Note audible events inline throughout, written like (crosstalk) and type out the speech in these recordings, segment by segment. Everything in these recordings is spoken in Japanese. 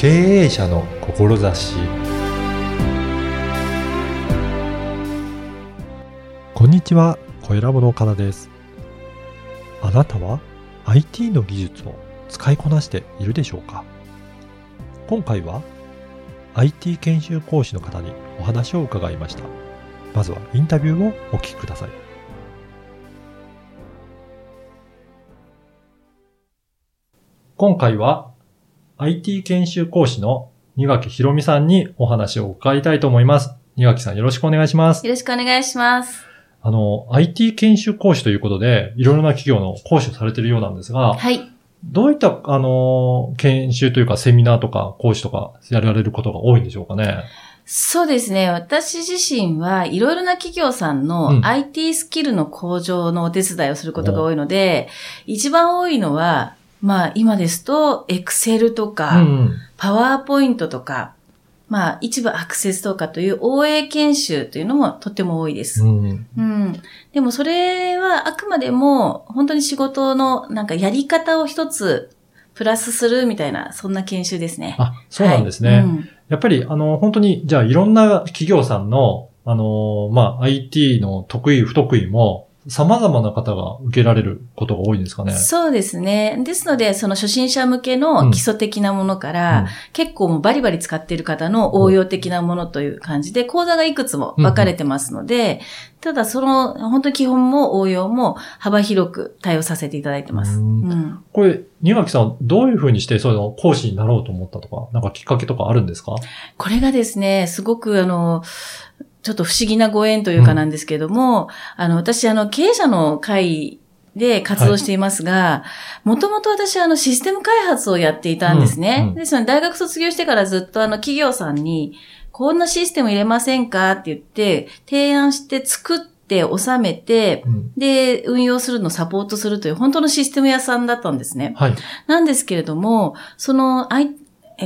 経営者の志こんにちは、小ラボの岡田です。あなたは IT の技術を使いこなしているでしょうか？今回は IT 研修講師の方にお話を伺いました。まずはインタビューをお聞きください。今回は IT 研修講師の二垣ひろみさんにお話を伺いたいと思います。二垣さんよろしくお願いします。よろしくお願いします。あの、IT 研修講師ということで、いろいろな企業の講師をされているようなんですが、はい。どういった、あの、研修というかセミナーとか講師とかやられることが多いんでしょうかね。そうですね。私自身はいろいろな企業さんうんの IT スキルの向上のお手伝いをすることが多いので、一番多いのは、まあ今ですと、Excel とうか、ん。パワーポイントとか、まあ一部アクセスとかという OA 研修というのもとっても多いです。うん。うん。でもそれはあくまでも本当に仕事のなんかやり方を一つプラスするみたいな、そんな研修ですね。あ、そうなんですね。はいうんやっぱり、あの、本当に、じゃあ、いろんな企業さんの、あの、まあ、IT の得意、不得意も、様々な方が受けられることが多いんですかね。そうですね。ですので、その初心者向けうんの基礎的なものから、うん結構もうバリバリ使っている方の応用的なものという感じで、講座がいくつも分かれてますので、ただその、本当に基本も応用も幅広く対応させていただいてます。ううんんこれ、二垣さん、どういうふうにして、その講師になろうと思ったとか、なんかきっかけとかあるんですか？これがですね、すごくあの、ちょっと不思議なご縁というかなんですけれども、あの、私、あの、経営者の会で活動していますが、もともと私、あの、システム開発をやっていたんですね。うんうんですので、大学卒業してからずっとあの、企業さんに、こんなシステム入れませんかって言って、提案して作って収めて、うん。で、運用するのをサポートするという本当のシステム屋さんだったんですね。はい。なんですけれども、その、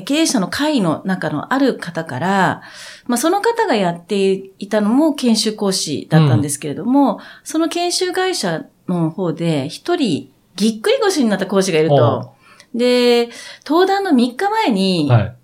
経営者の会の中のある方から、まあ、その方がやっていたのも研修講師だったんですけれども、その研修会社の方で一人ぎっくり腰になった講師がいると。で、登壇の3日前に、はい。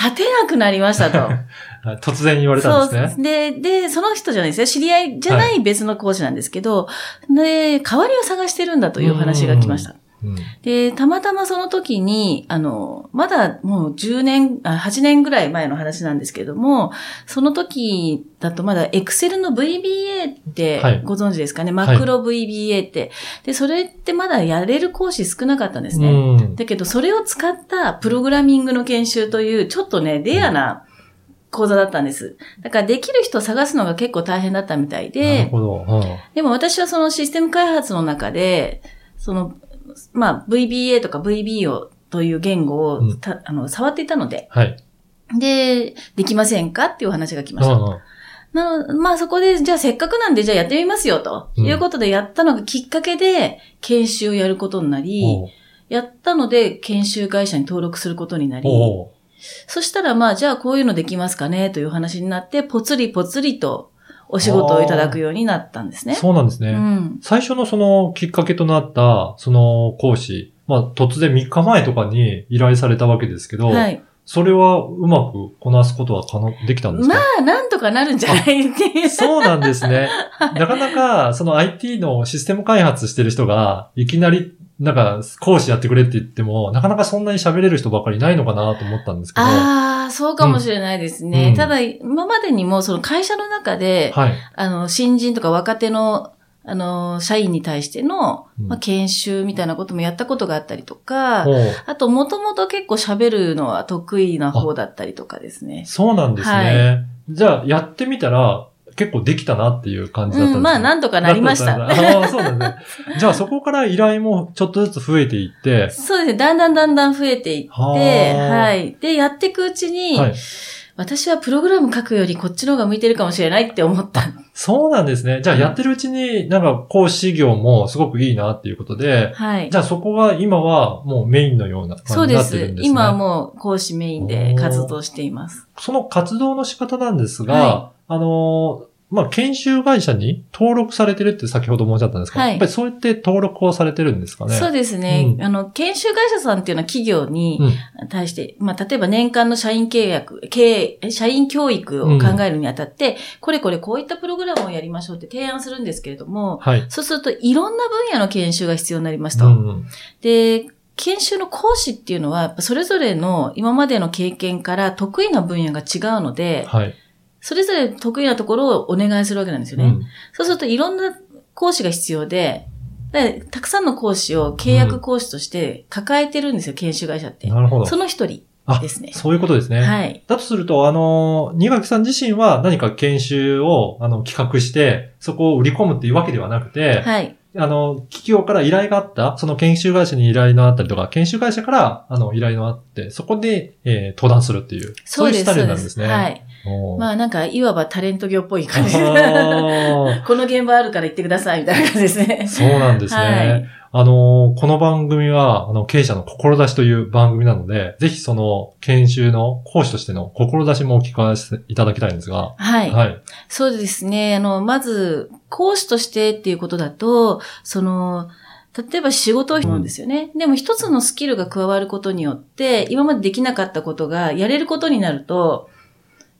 立てなくなりましたと。は (laughs) い突然言われたんですね。そう。で、で、その人じゃないですよ。知り合いじゃない別の講師なんですけど、で、代わりを探してるんだという話が来ました。うん。で、たまたまその時に、あの、まだもう10年、あ8年ぐらい前の話なんですけれども、その時だとまだ Excel の VBA ってはいご存知ですかね、マクロ VBA って。で、それってまだやれる講師少なかったんですね。うん。だけど、それを使ったプログラミングの研修という、ちょっとね、レアな講座だったんです。だから、できる人を探すのが結構大変だったみたいなるで、ほど。うんでも私はそのシステム開発の中で、その、まあ、VBA とか VB を、という言語を、うん。たあの、触っていたので、はい。で、できませんかっていうお話が来ました。うんうんなのまあそこで、じゃあせっかくなんで、じゃあやってみますよ、と。うん。いうことでやったのがきっかけで、研修をやることになり、おう。やったので、研修会社に登録することになり、そしたらまあ、じゃあこういうのできますかねという話になって、ぽつりぽつりとお仕事をいただくようになったんですね。そうなんですね。うん。最初のそのきっかけとなった、その講師、まあ突然3日前とかに依頼されたわけですけど、はい。それはうまくこなすことは可能、できたんですまかあ、なんとかなるんじゃないっていう。そうなんですね。(laughs) なかなか、その IT のシステム開発してる人が、いきなり、なんか、講師やってくれって言っても、なかなかそんなに喋れる人ばかりいないのかなと思ったんですけど。ああ、そうかもしれないですね。うんただ、今までにも、その会社の中で、はい。あの、新人とか若手の、あの、社員に対しての、うんまあ、研修みたいなこともやったことがあったりとか、もう、あと、もともと結構喋るのは得意な方だったりとかですね。そうなんですね。じゃあ、やってみたら、結構できたなっていう感じだったんですねうん、まあ、なんとかなりましだた。ああ、そうなんですね。(laughs) じゃあ、そこから依頼もちょっとずつ増えていって、そうですね。だんだんだんだん増えていって、はい。で、やっていくうちに、はい。私はプログラム書くよりこっちの方が向いてるかもしれないって思った。そうなんですね。じゃあ、やってるうちに、なんか、講師業もすごくいいなっていうことで、はいじ。ゃあそこが今はもうメインのようなそうで感じになってるんす。ですね。今はもう講師メインで活動しています。その活動の仕方なんですが、はあの、まあ、研修会社に登録されてるって先ほど申し上げたんですか、はいやっぱりそうやって登録をされてるんですかね？そうですね、うんあの、研修会社さんっていうのは企業にうん対して、まあ、例えば年間の社員契約、経営、社員教育を考えるにあたって、これこれこういったプログラムをやりましょうって提案するんですけれども、はい。そうするといろんな分野の研修が必要になりますと。うんで、研修の講師っていうのは、それぞれの今までの経験から得意な分野が違うので、はい。それぞれ得意なところをお願いするわけなんですよね。うんそうするといろんな講師が必要で、でたくさんの講師を契約講師として抱えてるんですよ、研修会社って。なるほど。その一人あですね。そういうことですね。はい。だとすると、あの、新垣さん自身は何か研修をあの企画して、そこを売り込むっていうわけではなくて、はい。あの、企業から依頼があった、その研修会社に依頼のあったりとか、研修会社から、あの、依頼のあって、そこで、えー登壇するっていう、そういうスタイルなんですね。はい。まあなんか、いわばタレント業っぽい感じ (laughs) この現場あるから行ってくださいみたいな感じですねー。そうなんですね。はいあの、この番組は、あの、経営者の志という番組なので、ぜひその、研修の講師としての志もお聞かせいただきたいんですが、はい。はい。そうですね。あの、まず、講師としてっていうことだと、その、例えば仕事を思うんですよね。でも一つのスキルが加わることによって、今までできなかったことがやれることになると、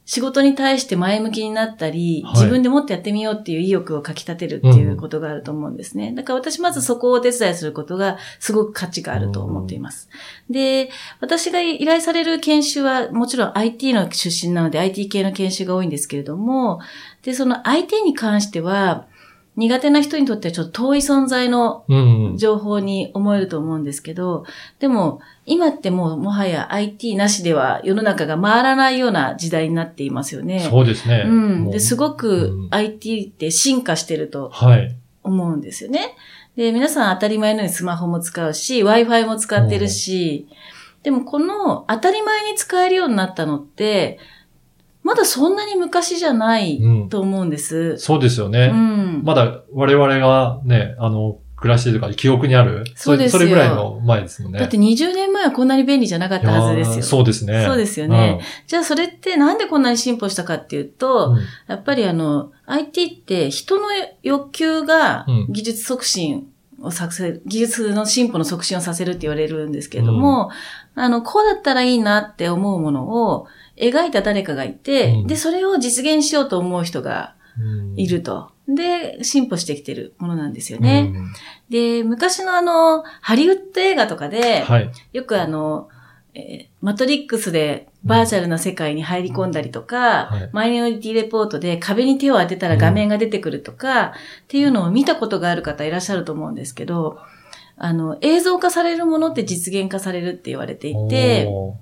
仕事に対して前向きになったり、はい自分でもっとやってみようっていう意欲をかき立てるっていうことがあると思うんですね。だから私まずそこをお手伝いすることがすごく価値があると思っています。で、私が依頼される研修はもちろん IT の出身なので IT 系の研修が多いんですけれども、で、その IT に関しては苦手な人にとってはちょっと遠い存在のうんうん。情報に思えると思うんですけど、でも今ってもうもはや IT なしでは世の中が回らないような時代になっていますよね。そうですね。うん。で、すごうくん IT って進化してるとはい。思うんですよね。で、皆さん当たり前のようにスマホも使うし、Wi-Fi も使ってるし、でもこの当たり前に使えるようになったのって、まだそんなに昔じゃないうんと思うんです。そうですようね。ん。まだ我々がね、あの、暮らしてるとか記憶にある？そうですよそれぐらいの前ですもんね。だって20年前はこんなに便利じゃなかったはずですよ。そうですね。そうですよねじゃあそれってなんでこんなに進歩したかっていううん。と、うんやっぱりあの、IT って人の欲求がうん技術促進をさせる、技術の進歩の促進をさせるって言われるんですけれども、あの、こうだったらいいなって思うものを描いた誰かがいて、うん。で、それを実現しようと思う人がうん。いると。で、進歩してきてるものなんですよね。うん。で、昔のあの、ハリウッド映画とかで、はい。よくあの、えーマトリックスでバーチャルな世界に入り込んだりとか、はい。マイノリティレポートで壁に手を当てたら画面が出てくるとか、っていうのを見たことがある方いらっしゃると思うんですけど、あの、映像化されるものって実現化されるって言われていて、お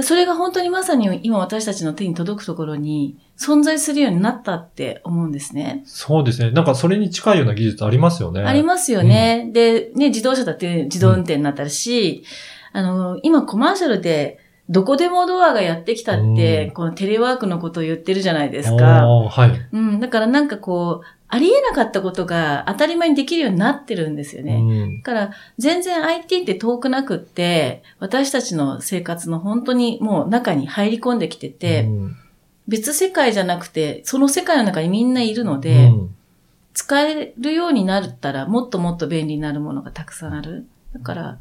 それが本当にまさに今私たちの手に届くところに存在するようになったって思うんですね。そうですね。なんかそれに近いような技術ありますよね。ありますよね。で、ね、自動車だって自動運転になったし、あの、今コマーシャルで、どこでもドアがやってきたって、うんこのテレワークのことを言ってるじゃないですか。はい。うん。だからなんかこう、ありえなかったことが当たり前にできるようになってるんですよね。うん。だから、全然 IT って遠くなくって、私たちの生活の本当にもう中に入り込んできてて、うん。別世界じゃなくて、その世界の中にみんないるので、うん。使えるようになったら、もっともっと便利になるものがたくさんある。だから、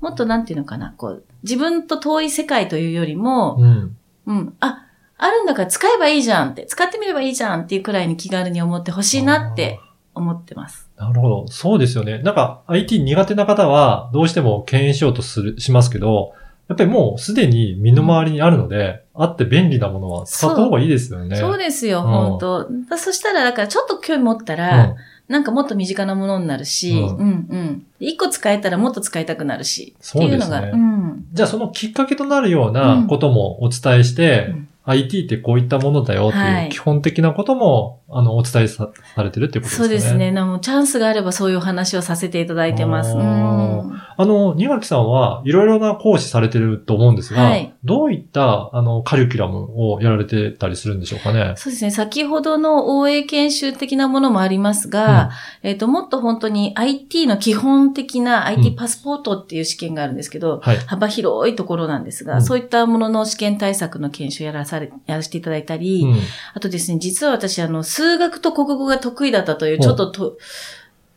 もっとなんていうのかな、こう、自分と遠い世界というよりも、うん。うん、あ、あるんだから使えばいいじゃんって、使ってみればいいじゃんっていうくらいに気軽に思ってほしいなって思ってます。なるほど。そうですよね。なんか IT 苦手な方はどうしても敬遠しようとする、しますけど、やっぱりもうすでに身の回りにあるので、あって便利なものは使った方がいいですよね。そうですよ、うん本当だそしたら、だからちょっと興味持ったうら、んなんかもっと身近なものになるし、うんうん、うん。一個使えたらもっと使いたくなるし、そうですねっていうのが、うん。じゃあそのきっかけとなるようなこともお伝えして、うん IT ってこういったものだよってはいいう基本的なことも、あの、お伝えさされてるっていうことですね。そうですね。なもうチャンスがあればそういうお話をさせていただいてます。うんあの、二垣さんはいろいろな講師されてると思うんですが、はいどういった、あの、カリキュラムをやられてたりするんでしょうかね？そうですね。先ほどの OA 研修的なものもありますが、えっ、と、もっと本当に IT の基本的なうん IT パスポートっていう試験があるんですけど、はい。幅広いところなんですが、うんそういったものの試験対策の研修やらされ、やらせていただいたり、うん。あとですね、実は私、あの、数学と国語が得意だったという、お。ちょっとと、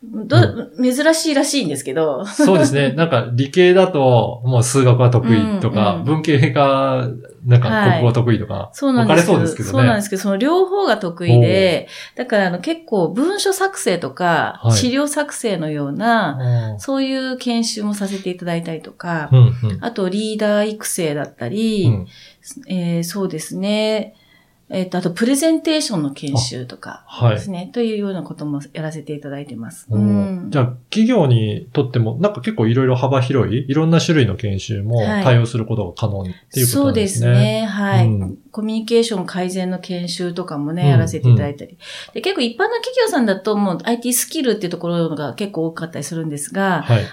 ど、珍しいらしいんですけど、そうですね。(laughs) なんか理系だと、もう数学は得意とか、うんうん文系が、なんか国語は得意とか、そうなんです。分かれそうですけどね。そうなんですけど、その両方が得意で、だからあの結構文書作成とか、はい。資料作成のような、うん。そういう研修もさせていただいたりとか、うんうん。あとリーダー育成だったり、うん。えーそうですね。えっ、と、あとプレゼンテーションの研修とかはいですね。というようなこともやらせていただいてます。うんじゃあ、企業にとっても、なんか結構いろいろ幅広い、いろんな種類の研修もはい対応することが可能っていうことそうんでなですね。すね。はい、うんコミュニケーション改善の研修とかもね、うんやらせていただいたり。で結構一般の企業さんだともう IT スキルっていうところが結構多かったりするんですが、はい。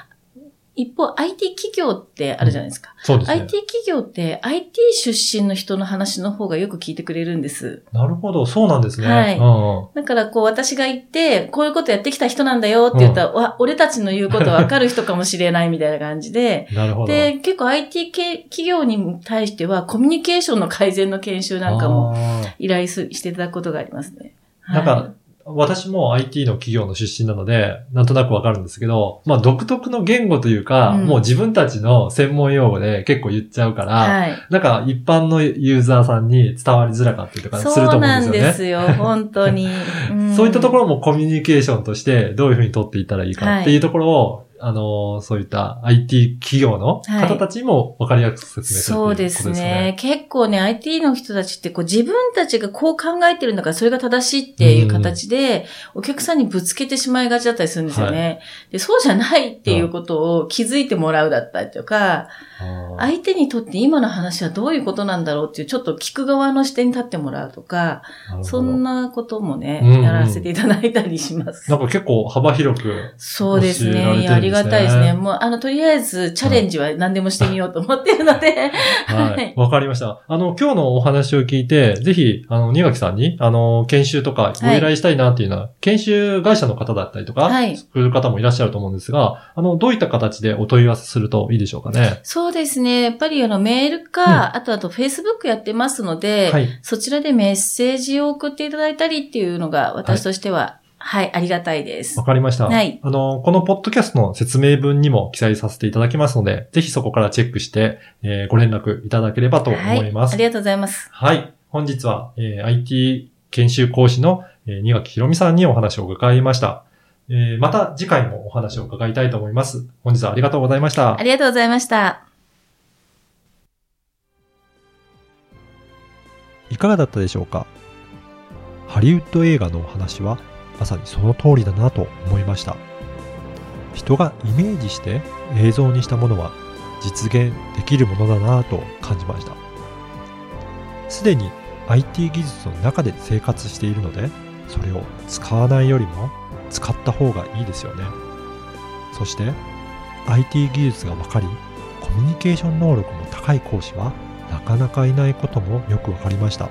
一方 IT 企業ってあるじゃないですか。そうですね。IT 企業って IT 出身の人の話の方がよく聞いてくれるんです。なるほど、そうなんですね。はいうんうんだからこう私が言って、こういうことやってきた人なんだよって言ったら、わ、俺たちの言うことわかる人かもしれないみたいな感じで、なるほど。で、結構 IT 系企業に対してはコミュニケーションの改善の研修なんかも依頼すしていただくことがありますね。なんか、私も IT の企業の出身なので、なんとなくわかるんですけど、まあ独特の言語というか、うんもう自分たちの専門用語で結構言っちゃうから、はい。なんか一般のユーザーさんに伝わりづらかったりとかするとそう思うんなんですよね。ですよ、(laughs) 本当に。んそういったところもコミュニケーションとしてどういうふうに取っていったらいいかっていうところを、あの、そういった IT 企業の方たちにも分かりやすく説明するそうでということですすねね。。結構ね、IT の人たちってこう自分たちがこう考えてるんだからそれが正しいっていう形で、お客さんにぶつけてしまいがちだったりするんですよね。でそうじゃないっていうことを気づいてもらうだったりとか、相手にとって今の話はどういうことなんだろうっていうちょっと聞く側の視点に立ってもらうとか、そんなこともね、うんうんやらせていただいたりします。なんか結構幅広く。そうですねやありがたいですね。もう、あの、とりあえず、チャレンジは何でもしてみようと思ってるので、ははいい。わかりました。あの、今日のお話を聞いて、ぜひ、あの、新垣さんに、あの、研修とかご依頼したいなっていうのは、研修会社の方だったりとか、はいする方もいらっしゃると思うんですが、あの、どういった形でお問い合わせするといいでしょうかね？そうですね。やっぱりあの、メールか、あとあと Facebook やってますので、はい。そちらでメッセージを送っていただいたりっていうのが、私としては、はい、ありがたいですわ。かりました。はいあの、このポッドキャストの説明文にも記載させていただきますので、ぜひそこからチェックして、えーご連絡いただければと思います。はい。ありがとうございます。はい。本日は、えー IT 研修講師の、えー、二垣ひろみさんにお話を伺いました。えーまた次回もお話を伺いたいと思います。本日はありがとうございましたあ。りがとうございました。いかがだったでしょうか？ハリウッド映画のお話はまさにその通りだなと思いました。人がイメージして映像にしたものは実現できるものだなと感じました。すでに IT 技術の中で生活しているので、それを使わないよりも使った方がいいですよね。そして IT 技術が分かり、コミュニケーション能力も高い講師はなかなかいないこともよくわかりました。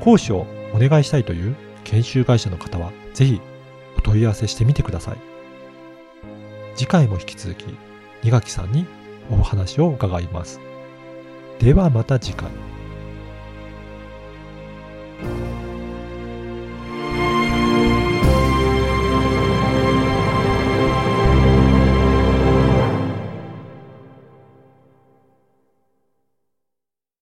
講師をお願いしたいという研修会社の方はぜひお問い合わせしてみてください。次回も引き続き、二垣さんにお話を伺います。ではまた次回。